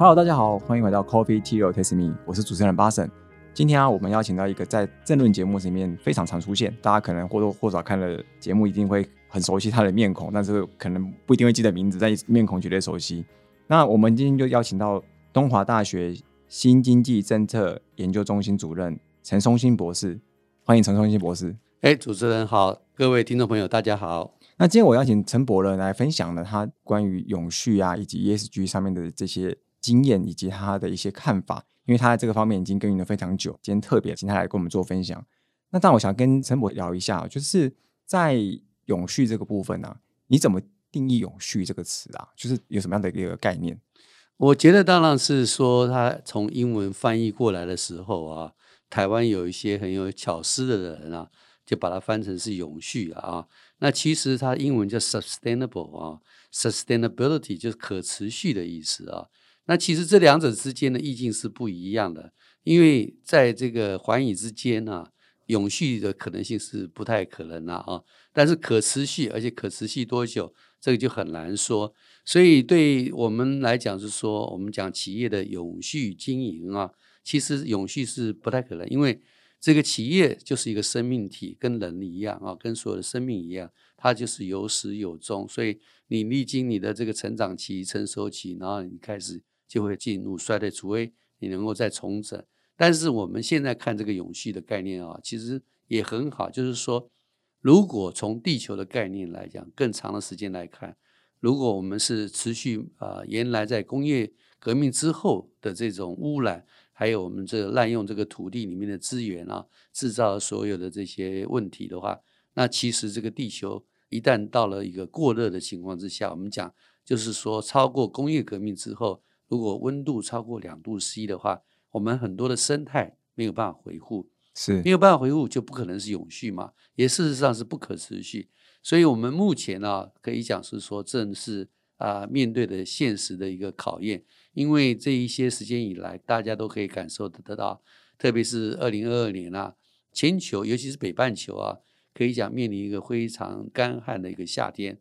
Hello，大家好，欢迎回到 Coffee Tea or Taste Me，我是主持人巴神。今天啊，我们邀请到一个在政论节目里面非常常出现，大家可能或多或少看了节目，一定会很熟悉他的面孔，但是可能不一定会记得名字，但面孔绝对熟悉。那我们今天就邀请到东华大学新经济政策研究中心主任陈松兴博士，欢迎陈松兴博士。哎，主持人好，各位听众朋友，大家好。那今天我邀请陈博仁来分享了他关于永续啊以及 ESG 上面的这些经验以及他的一些看法，因为他在这个方面已经耕耘了非常久。今天特别请他来跟我们做分享。那但我想跟陈博聊一下，就是在永续这个部分呢，你怎么定义永续这个词啊？就是有什么样的一个概念？我觉得当然是说，他从英文翻译过来的时候啊，台湾有一些很有巧思的人啊，就把它翻成是永续啊。那其实它英文叫 sustainable 啊，sustainability 就是可持续的意思啊。那其实这两者之间的意境是不一样的，因为在这个环宇之间呢，永续的可能性是不太可能了啊。但是可持续，而且可持续多久，这个就很难说。所以对我们来讲，是说我们讲企业的永续经营啊，其实永续是不太可能，因为。这个企业就是一个生命体，跟人一样啊，跟所有的生命一样，它就是有始有终。所以你历经你的这个成长期、成熟期，然后你开始就会进入衰退，除非你能够再重整。但是我们现在看这个永续的概念啊，其实也很好，就是说，如果从地球的概念来讲，更长的时间来看，如果我们是持续啊，原来在工业革命之后的这种污染。还有我们这滥用这个土地里面的资源啊，制造所有的这些问题的话，那其实这个地球一旦到了一个过热的情况之下，我们讲就是说超过工业革命之后，如果温度超过两度 C 的话，我们很多的生态没有办法回复，是没有办法回复就不可能是永续嘛，也事实上是不可持续。所以我们目前呢，可以讲是说正是啊面对的现实的一个考验。因为这一些时间以来，大家都可以感受得到，特别是二零二二年啊，全球尤其是北半球啊，可以讲面临一个非常干旱的一个夏天。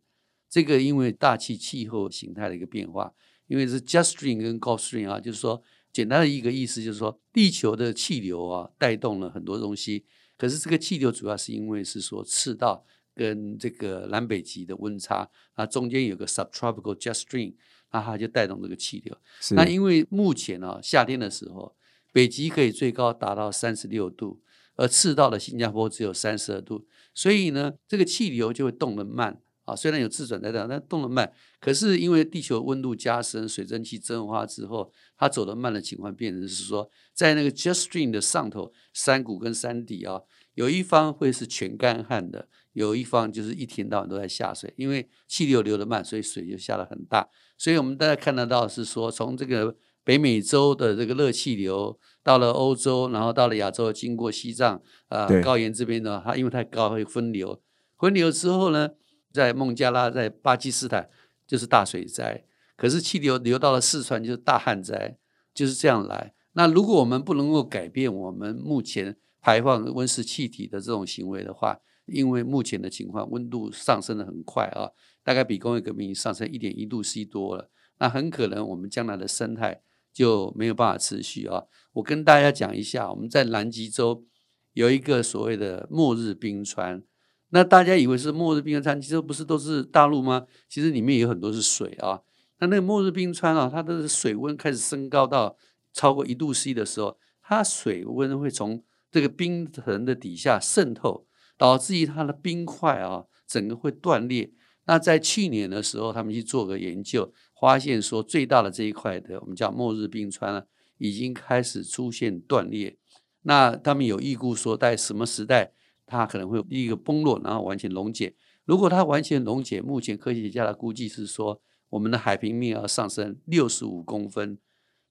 这个因为大气气候形态的一个变化，因为是 Just Stream 跟 Gulf Stream 啊，就是说简单的一个意思就是说，地球的气流啊带动了很多东西，可是这个气流主要是因为是说赤道跟这个南北极的温差，啊中间有个 Subtropical Just Stream。那它就带动这个气流。那因为目前呢，夏天的时候，北极可以最高达到三十六度，而赤道的新加坡只有三十二度，所以呢，这个气流就会动得慢啊。虽然有自转在那，但动得慢。可是因为地球温度加深，水蒸气蒸发之后，它走得慢的情况，变成是说，在那个 Jet Stream 的上头，山谷跟山底啊，有一方会是全干旱的，有一方就是一天到晚都在下水，因为气流流得慢，所以水就下得很大。所以，我们大家看得到是说，从这个北美洲的这个热气流到了欧洲，然后到了亚洲，经过西藏啊高原这边呢，它因为太高会分流，分流之后呢，在孟加拉、在巴基斯坦就是大水灾，可是气流流到了四川就是大旱灾，就是这样来。那如果我们不能够改变我们目前排放温室气体的这种行为的话，因为目前的情况，温度上升的很快啊。大概比工业革命上升一点一度 C 多了，那很可能我们将来的生态就没有办法持续啊！我跟大家讲一下，我们在南极洲有一个所谓的末日冰川，那大家以为是末日冰川，其实不是都是大陆吗？其实里面有很多是水啊。那那个末日冰川啊，它的水温开始升高到超过一度 C 的时候，它水温会从这个冰层的底下渗透，导致于它的冰块啊，整个会断裂。那在去年的时候，他们去做个研究，发现说最大的这一块的，我们叫末日冰川啊，已经开始出现断裂。那他们有预估说，在什么时代它可能会有一个崩落，然后完全溶解。如果它完全溶解，目前科学家的估计是说，我们的海平面要上升六十五公分。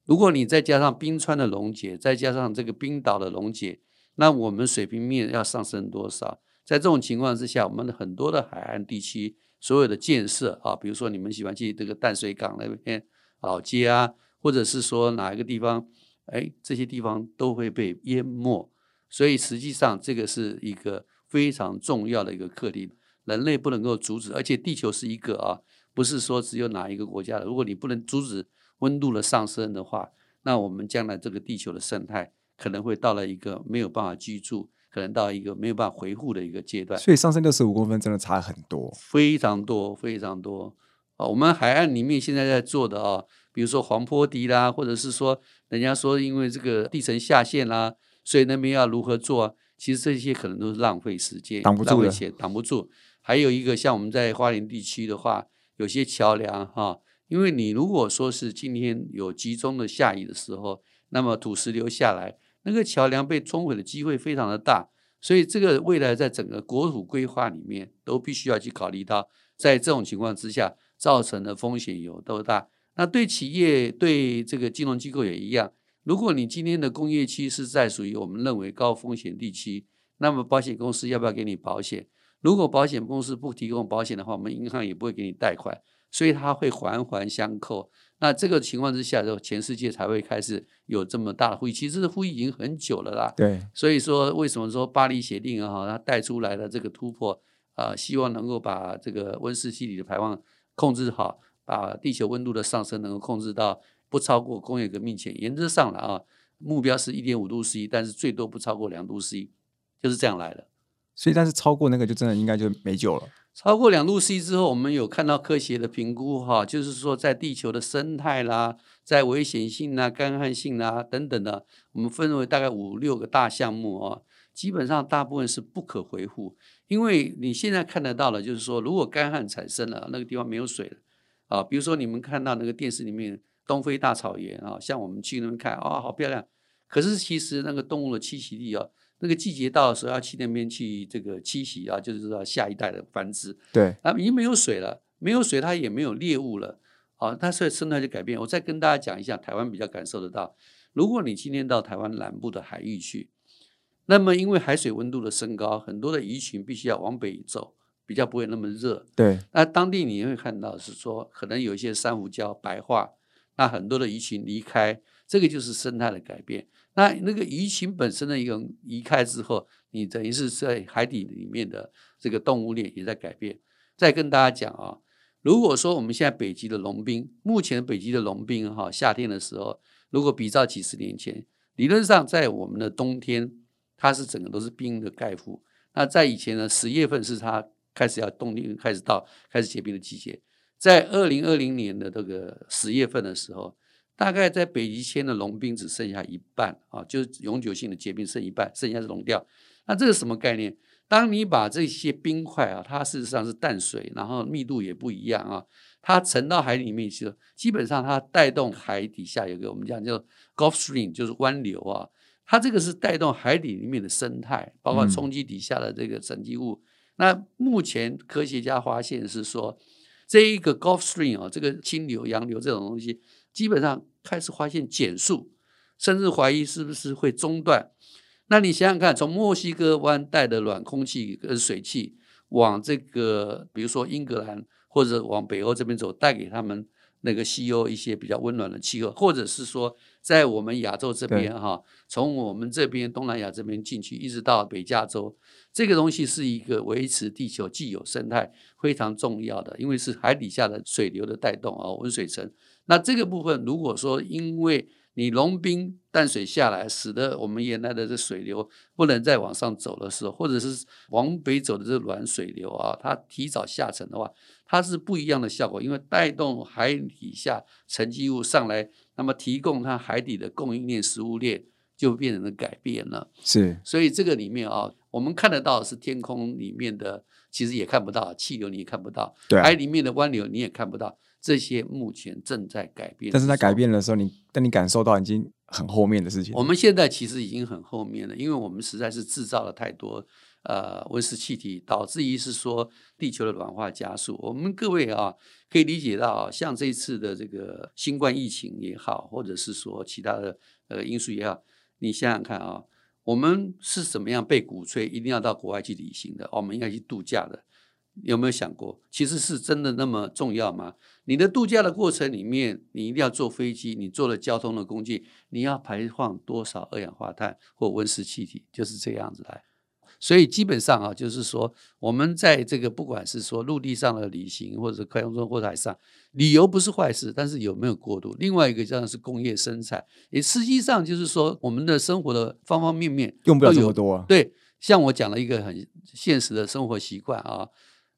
如果你再加上冰川的溶解，再加上这个冰岛的溶解，那我们水平面要上升多少？在这种情况之下，我们的很多的海岸地区。所有的建设啊，比如说你们喜欢去这个淡水港那边老街啊，或者是说哪一个地方，哎，这些地方都会被淹没。所以实际上这个是一个非常重要的一个课题，人类不能够阻止。而且地球是一个啊，不是说只有哪一个国家的。如果你不能阻止温度的上升的话，那我们将来这个地球的生态可能会到了一个没有办法居住，可能到一个没有办法回复的一个阶段。所以上升六十五公分真的差很多，非常多，非常多啊！我们海岸里面现在在做的啊，比如说黄坡堤啦，或者是说人家说因为这个地层下陷啦，所以那边要如何做啊？其实这些可能都是浪费时间，挡不住的浪费钱，挡不住。还有一个像我们在花莲地区的话，有些桥梁哈、因为你如果说是今天有集中的下雨的时候，那么土石流下来，那个桥梁被冲毁的机会非常的大，所以这个未来在整个国土规划里面都必须要去考虑到，在这种情况之下造成的风险有多大。那对企业、对这个金融机构也一样，如果你今天的工业区是在属于我们认为高风险地区，那么保险公司要不要给你保险？如果保险公司不提供保险的话，我们银行也不会给你贷款，所以它会环环相扣。那这个情况之下，就全世界才会开始有这么大的呼吁。其实这呼吁已经很久了啦。对，所以说，为什么说巴黎协定啊，哈，它带出来的这个突破啊、希望能够把这个温室气体的排放控制好，把地球温度的上升能够控制到不超过工业革命前，原则上来啊，目标是一点五度 C，但是最多不超过两度 C，就是这样来的。所以但是超过那个就真的应该就没救了。超过两度 C 之后，我们有看到科学的评估哈，就是说在地球的生态啦，在危险性啦、干旱性啦等等的，我们分为大概五六个大项目啊，基本上大部分是不可回复，因为你现在看得到了，就是说如果干旱产生了，那个地方没有水了啊，比如说你们看到那个电视里面东非大草原啊，像我们去那边看啊、好漂亮，可是其实那个动物的栖息地啊。那个季节到的时候，要去那边去这个栖息啊，就是说下一代的繁殖。对，啊，已经没有水了，没有水，它也没有猎物了，好、它所以生态就改变。我再跟大家讲一下，台湾比较感受得到，如果你今天到台湾南部的海域去，那么因为海水温度的升高，很多的鱼群必须要往北走，比较不会那么热。对，那当地你会看到是说，可能有一些珊瑚礁白化，那很多的鱼群离开，这个就是生态的改变。那那个鱼群本身的一个移开之后，你等于是在海底里面的这个动物链也在改变。再跟大家讲啊，如果说我们现在北极的融冰，目前北极的融冰哈，夏天的时候，如果比照几十年前，理论上在我们的冬天，它是整个都是冰的盖覆。那在以前呢，十月份是它开始要冬天开始到开始结冰的季节。在二零二零年的这个十月份的时候，大概在北极圈的融冰只剩下一半啊，就是永久性的结冰剩一半，剩下是融掉。那这是什么概念？当你把这些冰块啊，它事实上是淡水，然后密度也不一样啊，它沉到海里面去了，基本上它带动海底下有一个我们讲叫 Gulf Stream，就是湾流啊，它这个是带动海底里面的生态，包括嗯冲击底下的这个沉积物。那目前科学家发现是说，这一个 Gulf Stream 啊，这个清流、洋流这种东西，基本上开始发现减速，甚至怀疑是不是会中断。那你想想看，从墨西哥湾带的暖空气跟水汽往这个，比如说英格兰或者往北欧这边走，带给他们那个西欧一些比较温暖的气候，或者是说在我们亚洲这边哈，从我们这边东南亚这边进去，一直到北加州，这个东西是一个维持地球既有生态非常重要的，因为是海底下的水流的带动啊，温水层。那这个部分如果说因为你融冰淡水下来，使得我们原来的这水流不能再往上走的时候，或者是往北走的这软水流啊，它提早下沉的话，它是不一样的效果，因为带动海底下沉积物上来，那么提供它海底的供应链、食物链就变成了改变了。是所以这个里面啊，我们看得到是天空里面的，其实也看不到气流，你也看不到，对啊海里面的湾流你也看不到，这些目前正在改变。但是在改。变的时候，你但你感受到已经很后面的事情。我们现在其实已经很后面了，因为我们实在是制造了太多呃温室气体，导致于是说地球的暖化加速。我们各位啊，可以理解到啊，像这次的这个新冠疫情也好，或者是说其他的呃因素也好，你想想看啊，我们是怎么样被鼓吹一定要到国外去旅行的，我们应该去度假的。有没有想过，其实是真的那么重要吗？你的度假的过程里面，你一定要坐飞机，你坐了交通的工具，你要排放多少二氧化碳或温室气体，就是这样子来。所以基本上啊，就是说我们在这个不管是说陆地上的旅行，或者快空中或者海上，旅游不是坏事，但是有没有过度？另外一个像是工业生产，也实际上就是说我们的生活的方方面面用不了这么多。啊对，像我讲了一个很现实的生活习惯啊，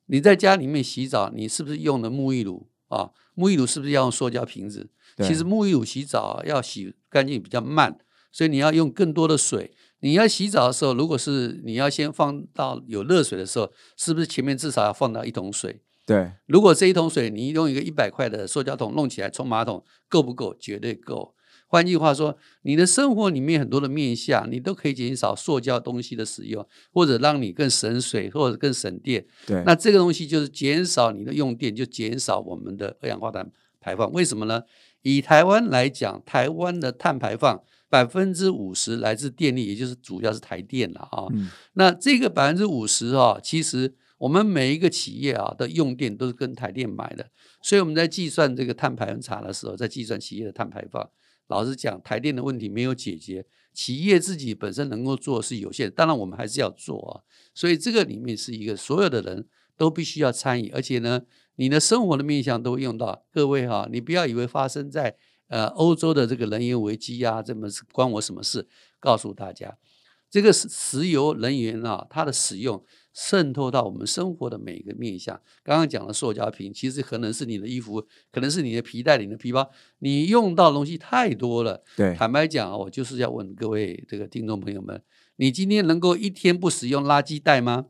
你在家里面洗澡，你是不是用的沐浴乳啊？沐浴乳是不是要用塑胶瓶子？其实沐浴乳洗澡要洗干净比较慢，所以你要用更多的水。你要洗澡的时候，如果是你要先放到有热水的时候，是不是前面至少要放到一桶水？对。如果这一桶水你用一个一百块的塑胶桶弄起来冲马桶，够不够？绝对够。换句话说，你的生活里面很多的面向，你都可以减少塑胶东西的使用，或者让你更省水，或者更省电。对。那这个东西就是减少你的用电，就减少我们的二氧化碳排放。为什么呢？以台湾来讲，台湾的碳排放百分之五十来自电力，也就是主要是台电了啊。那这个百分之五十啊，其实我们每一个企业啊的用电都是跟台电买的，所以我们在计算这个碳排放差的时候，在计算企业的碳排放，老实讲，台电的问题没有解决，企业自己本身能够做是有限，当然我们还是要做啊。所以这个里面是一个所有的人都必须要参与，而且呢。你的生活的面向都会用到，各位哈，你不要以为发生在呃欧洲的这个能源危机啊，这么关我什么事？告诉大家，这个石石油能源啊，它的使用渗透到我们生活的每一个面向。刚刚讲的塑胶瓶，其实可能是你的衣服，可能是你的皮带、你的皮包，你用到的东西太多了。对，坦白讲啊，我就是要问各位这个听众朋友们，你今天能够一天不使用垃圾袋吗？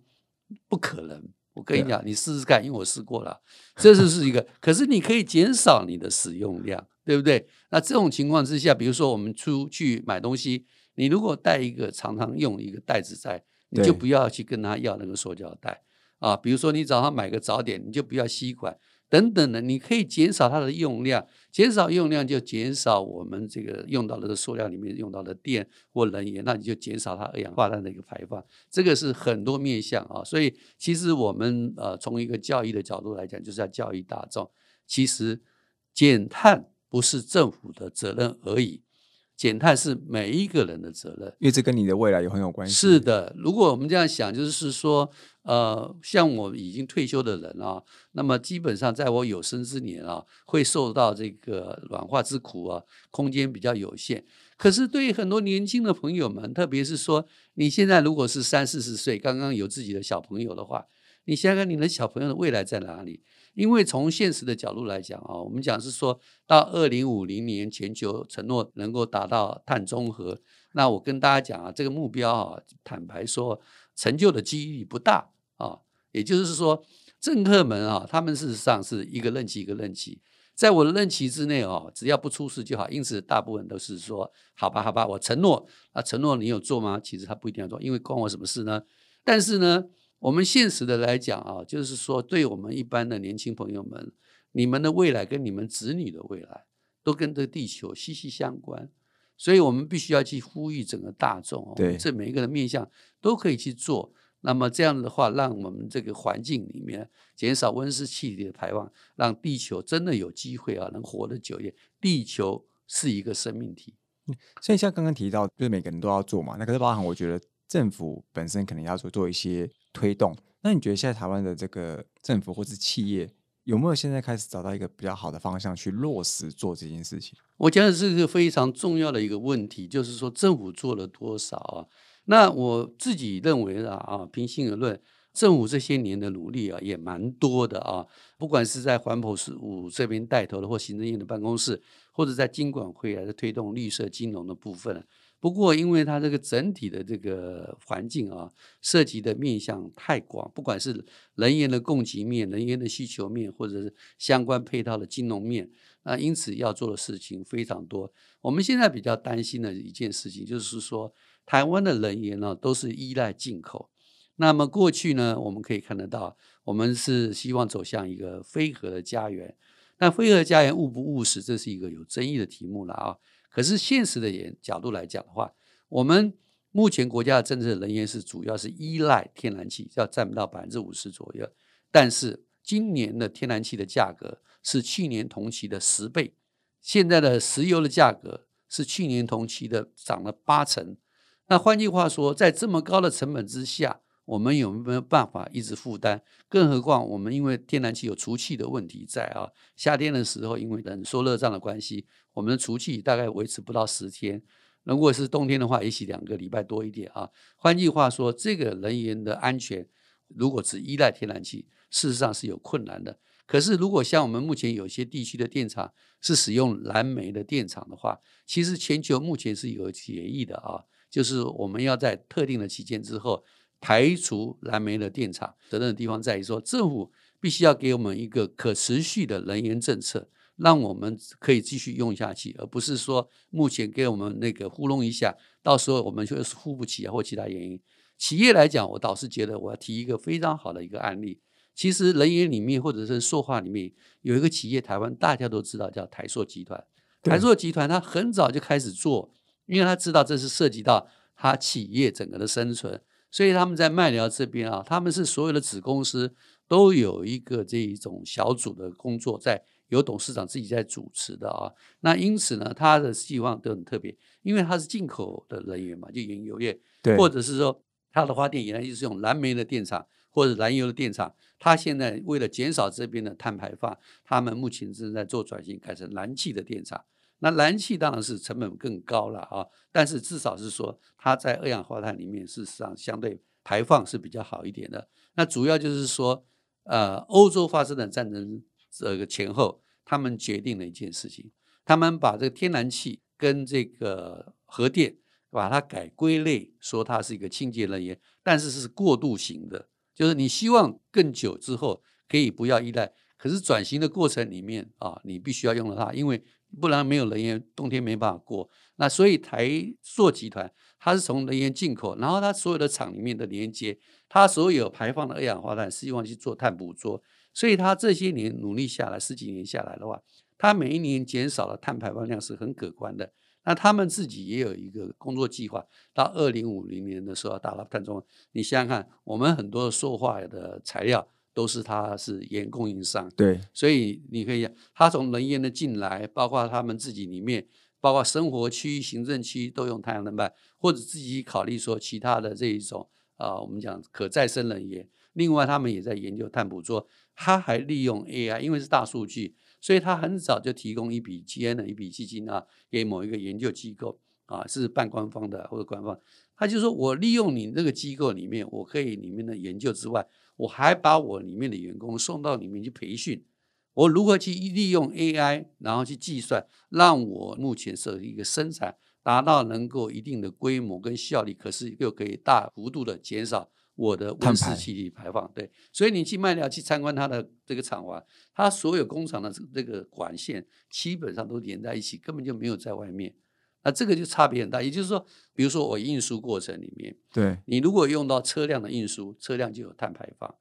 不可能。我跟你讲，你试试看，因为我试过了，这就是一个。可是你可以减少你的使用量，对不对？那这种情况之下，比如说我们出去买东西，你如果带一个常常用一个袋子在，你就不要去跟他要那个塑胶袋啊。比如说你早上买个早点，你就不要吸管。等等的，你可以减少它的用量，减少用量就减少我们这个用到的塑料里面用到的电或能源，那你就减少它二氧化碳的一个排放。这个是很多面向啊，所以其实我们呃从一个教育的角度来讲，就是要教育大众，其实减碳不是政府的责任而已。减碳是每一个人的责任，因为这跟你的未来有很有关系。是的，如果我们这样想，就是说，呃，像我已经退休的人啊，那么基本上在我有生之年啊，会受到这个软化之苦啊，空间比较有限。可是对于很多年轻的朋友们，特别是说你现在如果是三四十岁，刚刚有自己的小朋友的话，你想想你的小朋友的未来在哪里？因为从现实的角度来讲啊，我们讲是说到二零五零年全球承诺能够达到碳中和，那我跟大家讲啊，这个目标啊，坦白说成就的几率不大啊。也就是说，政客们啊，他们事实上是一个任期一个任期，在我的任期之内哦，只要不出事就好。因此，大部分都是说好吧，好吧，我承诺啊，承诺你有做吗？其实他不一定要做，因为关我什么事呢？但是呢。我们现实的来讲啊，就是说，对我们一般的年轻朋友们，你们的未来跟你们子女的未来，都跟这个地球息息相关，所以我们必须要去呼吁整个大众哦，这每一个人面向都可以去做。那么这样的话，让我们这个环境里面减少温室气体的排放，让地球真的有机会啊，能活得久一点。地球是一个生命体，所以像刚刚提到，就是每个人都要做嘛。那可是包含我觉得政府本身可能要做做一些。推动，那你觉得现在台湾的这个政府或是企业有没有现在开始找到一个比较好的方向去落实做这件事情？我觉得是个非常重要的一个问题，就是说政府做了多少啊？那我自己认为啊，啊，平心而论，政府这些年的努力啊也蛮多的啊，不管是在环保事务这边带头的，或行政院的办公室，或者在金管会啊，在推动绿色金融的部分。不过，因为它这个整体的这个环境啊，涉及的面向太广，不管是人员的供给面、人员的需求面，或者是相关配套的金融面，那因此要做的事情非常多。我们现在比较担心的一件事情，就是说台湾的人员呢都是依赖进口。那么过去呢，我们可以看得到，我们是希望走向一个非核的家园。那非核家园务不务实，这是一个有争议的题目了啊。可是现实的眼角度来讲的话，我们目前国家的政策人员是主要是依赖天然气，要占不到百分之五十左右。但是今年的天然气的价格是去年同期的十倍，现在的石油的价格是去年同期的涨了八成。那换句话说，在这么高的成本之下，我们有没有办法一直负担？更何况我们因为天然气有除气的问题在啊，夏天的时候因为冷缩热胀的关系，我们的除气大概维持不到十天。如果是冬天的话，也许两个礼拜多一点啊。换句话说，这个能源的安全，如果只依赖天然气，事实上是有困难的。可是，如果像我们目前有些地区的电厂是使用蓝煤的电厂的话，其实全球目前是有协议的啊，就是我们要在特定的期间之后排除燃煤的电厂。责任的地方在于说，政府必须要给我们一个可持续的能源政策，让我们可以继续用下去，而不是说目前给我们那个糊弄一下，到时候我们就是付不起啊，或其他原因。企业来讲，我倒是觉得我要提一个非常好的一个案例。其实人员里面或者是塑化里面有一个企业，台湾大家都知道叫台塑集团。台塑集团它很早就开始做，因为他知道这是涉及到他企业整个的生存，所以他们在麦寮这边啊，他们是所有的子公司都有一个这一种小组的工作，在由董事长自己在主持的啊。那因此呢，他的希望都很特别，因为他是进口的人员嘛，就原油业，或者是说他的发电原来就是用燃煤的电厂。或者燃油的电厂，他现在为了减少这边的碳排放，他们目前正在做转型，改成燃气的电厂。那燃气当然是成本更高了啊，但是至少是说它在二氧化碳里面，事实上相对排放是比较好一点的。那主要就是说，呃，欧洲发生的战争这个前后，他们决定了一件事情，他们把这个天然气跟这个核电把它改归类，说它是一个清洁能源，但是是过渡型的。就是你希望更久之后可以不要依赖，可是转型的过程里面啊，你必须要用到它，因为不然没有能源，冬天没办法过。那所以台塑集团它是从能源进口，然后它所有的厂里面的连接，它所有排放的二氧化碳，希望去做碳捕捉。所以它这些年努力下来，十几年下来的话，它每一年减少了碳排放量是很可观的。那他们自己也有一个工作计划，到二零五零年的时候要达到碳中和。你想想看，我们很多的塑化的材料都是它是原供应商，对，所以你可以，他从能源的进来，包括他们自己里面，包括生活区、行政区都用太阳能板，或者自己考虑说其他的这一种啊，我们讲可再生能源。另外，他们也在研究碳捕捉，他还利用 AI，因为是大数据。所以他很早就提供一笔钱的一笔基金啊，给某一个研究机构啊，是半官方的或者官方。他就说我利用你那个机构里面，我可以里面的研究之外，我还把我里面的员工送到里面去培训。我如何去利用 AI，然后去计算，让我目前设一个生产达到能够一定的规模跟效率，可是又可以大幅度的减少。我的温室气体排放，对，所以你去麦寮去参观它的这个厂房，它所有工厂的这个管线基本上都连在一起，根本就没有在外面。那这个就差别很大。也就是说，比如说我运输过程里面，对你如果用到车辆的运输，车辆就有碳排放。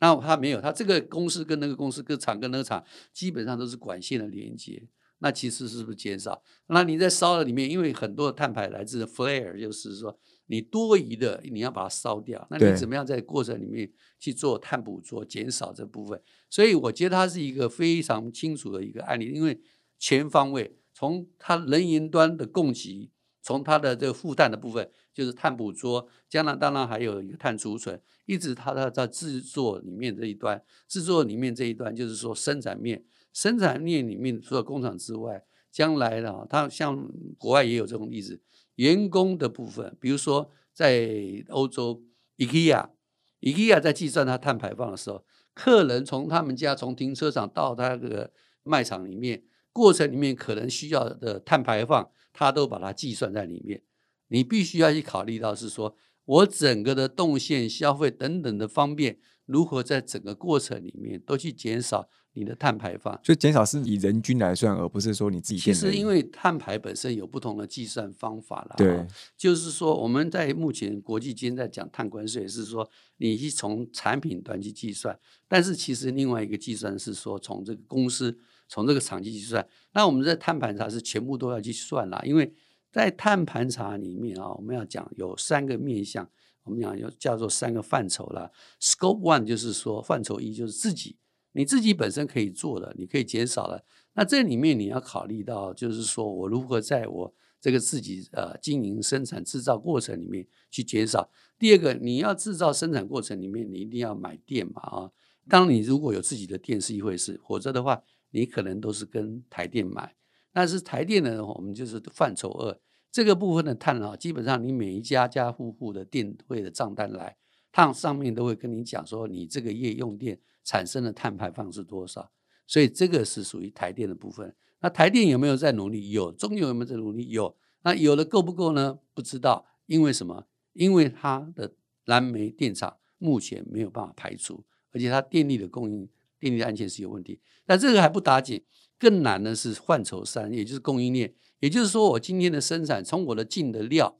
那它没有，它这个公司跟那个公司、跟厂跟那个厂，基本上都是管线的连接。那其实是不是减少？那你在烧的里面，因为很多的碳排来自 flare，就是说。你多余的你要把它烧掉，那你怎么样在过程里面去做碳捕捉，减少这部分？所以我觉得它是一个非常清楚的一个案例，因为全方位从它人员端的供给，从它的这个负担的部分，就是碳捕捉，将来当然还有一个碳储存，一直它的在制作里面这一端，制作里面这一端就是说生产面，生产面里面除了工厂之外，将来呢，它像国外也有这种例子。员工的部分，比如说在欧洲，IKEA，IKEA 在计算它碳排放的时候，客人从他们家从停车场到他这个卖场里面，过程里面可能需要的碳排放，它都把它计算在里面。你必须要去考虑到是说，我整个的动线消费等等的方便，如何在整个过程里面都去减少。你的碳排放，所以减少是以人均来算，而不是说你自己。其实因为碳排本身有不同的计算方法了。对，就是说我们在目前国际间在讲碳关税，是说你是从产品端去计算，但是其实另外一个计算是说从这个公司从这个厂去计算。那我们在碳盘查是全部都要去算啦，因为在碳盘查里面啊，我们要讲有三个面向，我们讲有叫做三个范畴啦。Scope One 就是说范畴一就是自己。你自己本身可以做的，你可以减少了。那这里面你要考虑到，就是说我如何在我这个自己呃经营生产制造过程里面去减少。第二个，你要制造生产过程里面，你一定要买电嘛啊。当你如果有自己的电是一回事，否则的话，你可能都是跟台电买。但是台电呢，我们就是范畴二这个部分的碳啊，基本上你每一家家户户的电费的账单来，它上面都会跟你讲说，你这个月用电产生的碳排放是多少。所以这个是属于台电的部分。那台电有没有在努力？有。中油有没有在努力？有。那有的够不够呢？不知道。因为什么？因为它的燃煤电厂目前没有办法排除。而且它电力的供应、电力的安全是有问题，但这个还不打紧，更难的是范畴三，也就是供应链。也就是说，我今天的生产，从我的进的料，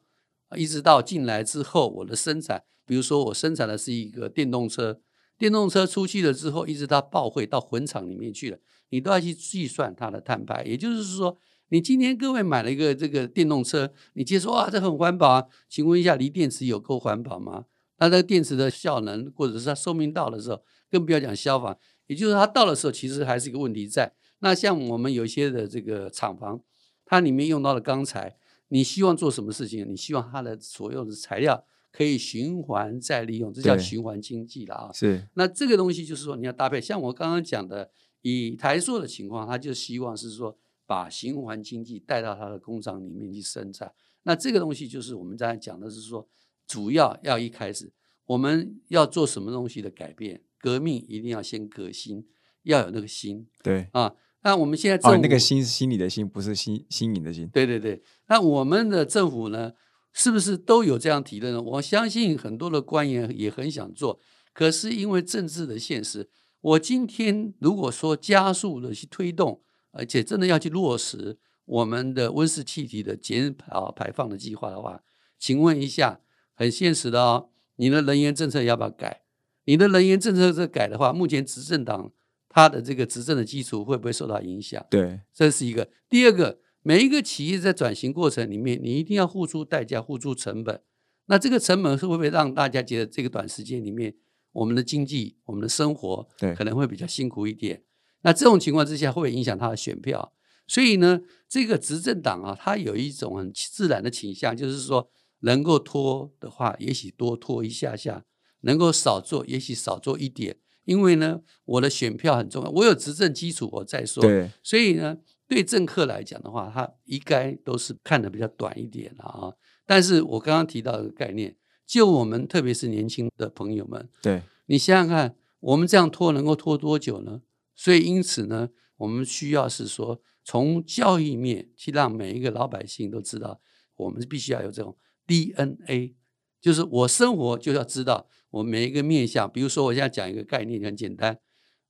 一直到进来之后，我的生产，比如说我生产的是一个电动车，电动车出去了之后，一直到报废到混厂里面去了，你都要去计算它的碳排。也就是说，你今天各位买了一个这个电动车，你接说啊，这很环保啊？请问一下，锂电池有够环保吗？那这个电池的效能，或者是它寿命到的时候，更不要讲消防，也就是它到的时候，其实还是一个问题在。那像我们有一些的这个厂房，它里面用到的钢材，你希望做什么事情？你希望它的所有的材料可以循环再利用，这叫循环经济了啊。是。那这个东西就是说，你要搭配，像我刚刚讲的，以台塑的情况，它就希望是说，把循环经济带到它的工厂里面去生产。那这个东西就是我们刚才讲的是说。主要要一开始，我们要做什么东西的改变？革命一定要先革新，要有那个心。对啊，那我们现在政府那个心是心里的心，不是心心灵的心。对对对，那我们的政府呢，是不是都有这样提的呢？我相信很多的官员也很想做，可是因为政治的现实，我今天如果说加速的去推动，而且真的要去落实我们的温室气体的减少排放的计划的话，请问一下。很现实的哦，你的能源政策要不要改？你的能源政策这改的话，目前执政党它的这个执政的基础会不会受到影响？对，这是一个。第二个，每一个企业在转型过程里面，你一定要付出代价、付出成本。那这个成本是会不会让大家觉得这个短时间里面，我们的经济、我们的生活，对，可能会比较辛苦一点？那这种情况之下，会不会影响他的选票？所以呢，这个执政党啊，它有一种很自然的倾向，就是说。能够拖的话，也许多拖一下下；能够少做，也许少做一点。因为呢，我的选票很重要，我有执政基础，我再说。对，所以呢，对政客来讲的话，他应该都是看的比较短一点了啊。但是我刚刚提到一个概念，就我们特别是年轻的朋友们，对你想想看，我们这样拖能够拖多久呢？所以因此呢，我们需要是说，从教育面去让每一个老百姓都知道，我们必须要有这种。DNA 就是我生活就要知道我每一个面向，比如说我现在讲一个概念很简单，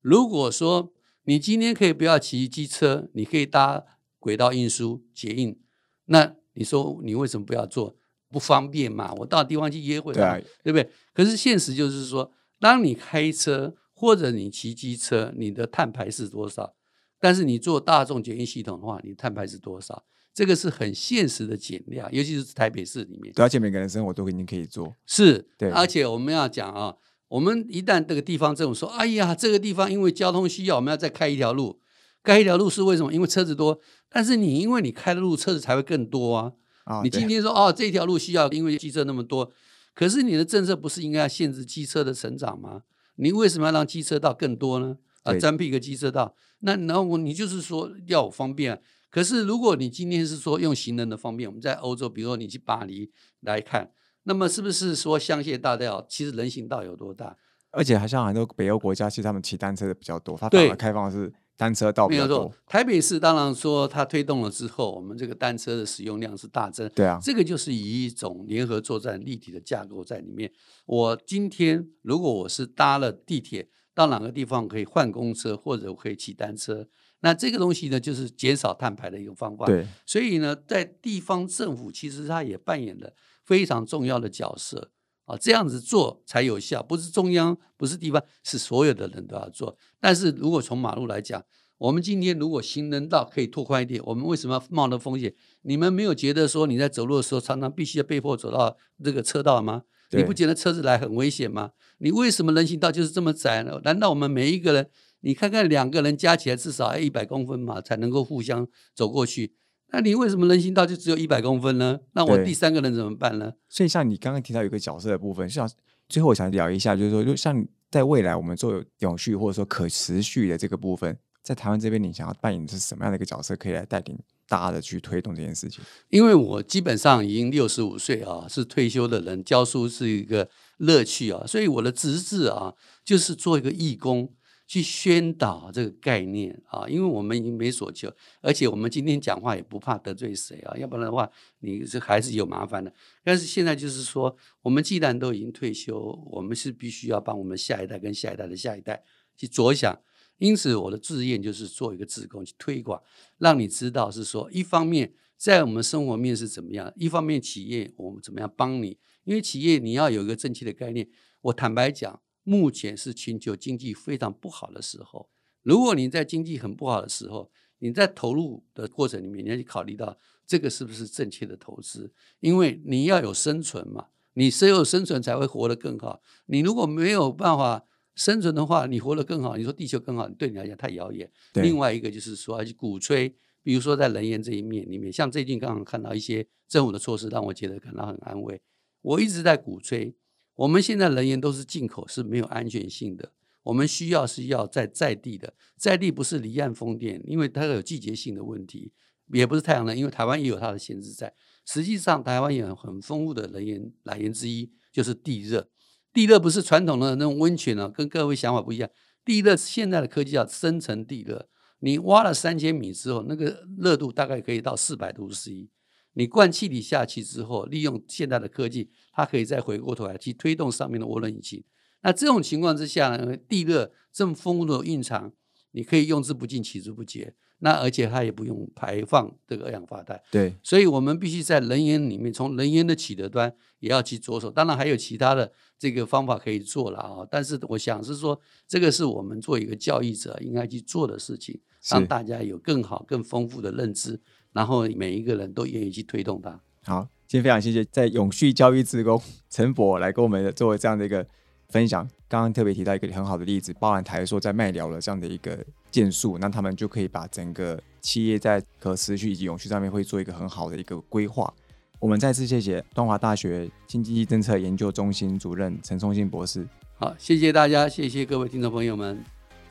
如果说你今天可以不要骑机车，你可以搭轨道运输捷运，那你说你为什么不要做？不方便嘛？我到地方去约会，对对不对？可是现实就是说，当你开车或者你骑机车，你的碳排是多少？但是你做大众检疫系统的话，你碳排是多少？这个是很现实的减量，尤其是台北市里面。对，而且每个人生活都已经可以做。是，对。而且我们要讲啊，我们一旦这个地方政府说：“哎呀，这个地方因为交通需要，我们要再开一条路。”开一条路是为什么？因为车子多。但是你因为你开的路，车子才会更多啊。啊。你今天说哦，这条路需要，因为机车那么多。可是你的政策不是应该要限制机车的成长吗？你为什么要让机车道更多呢？啊，占辟一个机车道，那然后你就是说要方便。可是，如果你今天是说用行人的方便，我们在欧洲，比如说你去巴黎来看，那么是不是说香榭大道其实人行道有多大？而且好像很多北欧国家，其实他们骑单车的比较多，它反而开放是单车道比较多。台北市当然说它推动了之后，我们这个单车的使用量是大增。对啊，这个就是以一种联合作战立体的架构在里面。我今天如果我是搭了地铁到哪个地方可以换公车，或者我可以骑单车。那这个东西呢，就是减少碳排的一个方法。对，所以呢，在地方政府其实它也扮演了非常重要的角色啊，这样子做才有效，不是中央，不是地方，是所有的人都要做。但是如果从马路来讲，我们今天如果行人道可以拓宽一点，我们为什么要冒那风险？你们没有觉得说你在走路的时候常常必须要被迫走到这个车道吗？你不觉得车子来很危险吗？你为什么人行道就是这么窄呢？难道我们每一个人？你看看两个人加起来至少要一百公分嘛，才能够互相走过去。那你为什么人行道就只有一百公分呢？那我第三个人怎么办呢？所以像你刚刚提到有一个角色的部分，像最后我想聊一下，就是说，就像在未来我们做永续或者说可持续的这个部分，在台湾这边，你想要扮演的是什么样的一个角色，可以来带领大的去推动这件事情？因为我基本上已经六十五岁啊，是退休的人，教书是一个乐趣啊，所以我的职责啊，就是做一个义工，去宣导这个概念啊。因为我们已经没所求，而且我们今天讲话也不怕得罪谁啊，要不然的话，你这还是有麻烦的。但是现在就是说，我们既然都已经退休，我们是必须要帮我们下一代跟下一代的下一代去着想。因此，我的志愿就是做一个志工去推广，让你知道是说，一方面在我们生活面是怎么样，一方面企业我们怎么样帮你。因为企业你要有一个正确的概念。我坦白讲，目前是全球经济非常不好的时候。如果你在经济很不好的时候，你在投入的过程里面，你要去考虑到这个是不是正确的投资，因为你要有生存嘛，你只有生存才会活得更好。你如果没有办法生存的话，你活得更好，你说地球更好，对你来讲太遥远。另外一个就是说，要去鼓吹，比如说在能源这一面里面，像最近刚刚看到一些政府的措施，让我觉得感到很安慰。我一直在鼓吹，我们现在能源都是进口，是没有安全性的。我们需要是要在在地的，在地不是离岸风电，因为它有季节性的问题，也不是太阳能，因为台湾也有它的限制在。实际上，台湾有很丰富的能源来源之一就是地热。地热不是传统的那种温泉啊，跟各位想法不一样。地热现在的科技叫深层地热，你挖了三千米之后，那个热度大概可以到四百度 C。你灌气体下去之后，利用现代的科技，它可以再回过头来去推动上面的涡轮引擎。那这种情况之下呢，地热这么丰富的蕴藏，你可以用之不尽，取之不竭。那而且它也不用排放这个二氧化碳。对，所以我们必须在能源里面，从能源的取得端也要去着手。当然还有其他的这个方法可以做了啊，但是我想是说，这个是我们做一个教育者应该去做的事情，让大家有更好、更丰富的认知，然后每一个人都愿意去推动它。好，今天非常谢谢在永续教育职工陈博来跟我们做这样的一个分享。刚刚特别提到一个很好的例子，包含台硕在麦寮的这样的一个建树，那他们就可以把整个企业在可持续以及永续上面会做一个很好的一个规划。我们再次谢谢东华大学经济政策研究中心主任陈松信博士。好，谢谢大家，谢谢各位听众朋友们。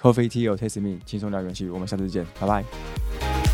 Coffee Tea or Taste Me，轻松聊元气，我们下次见，拜拜。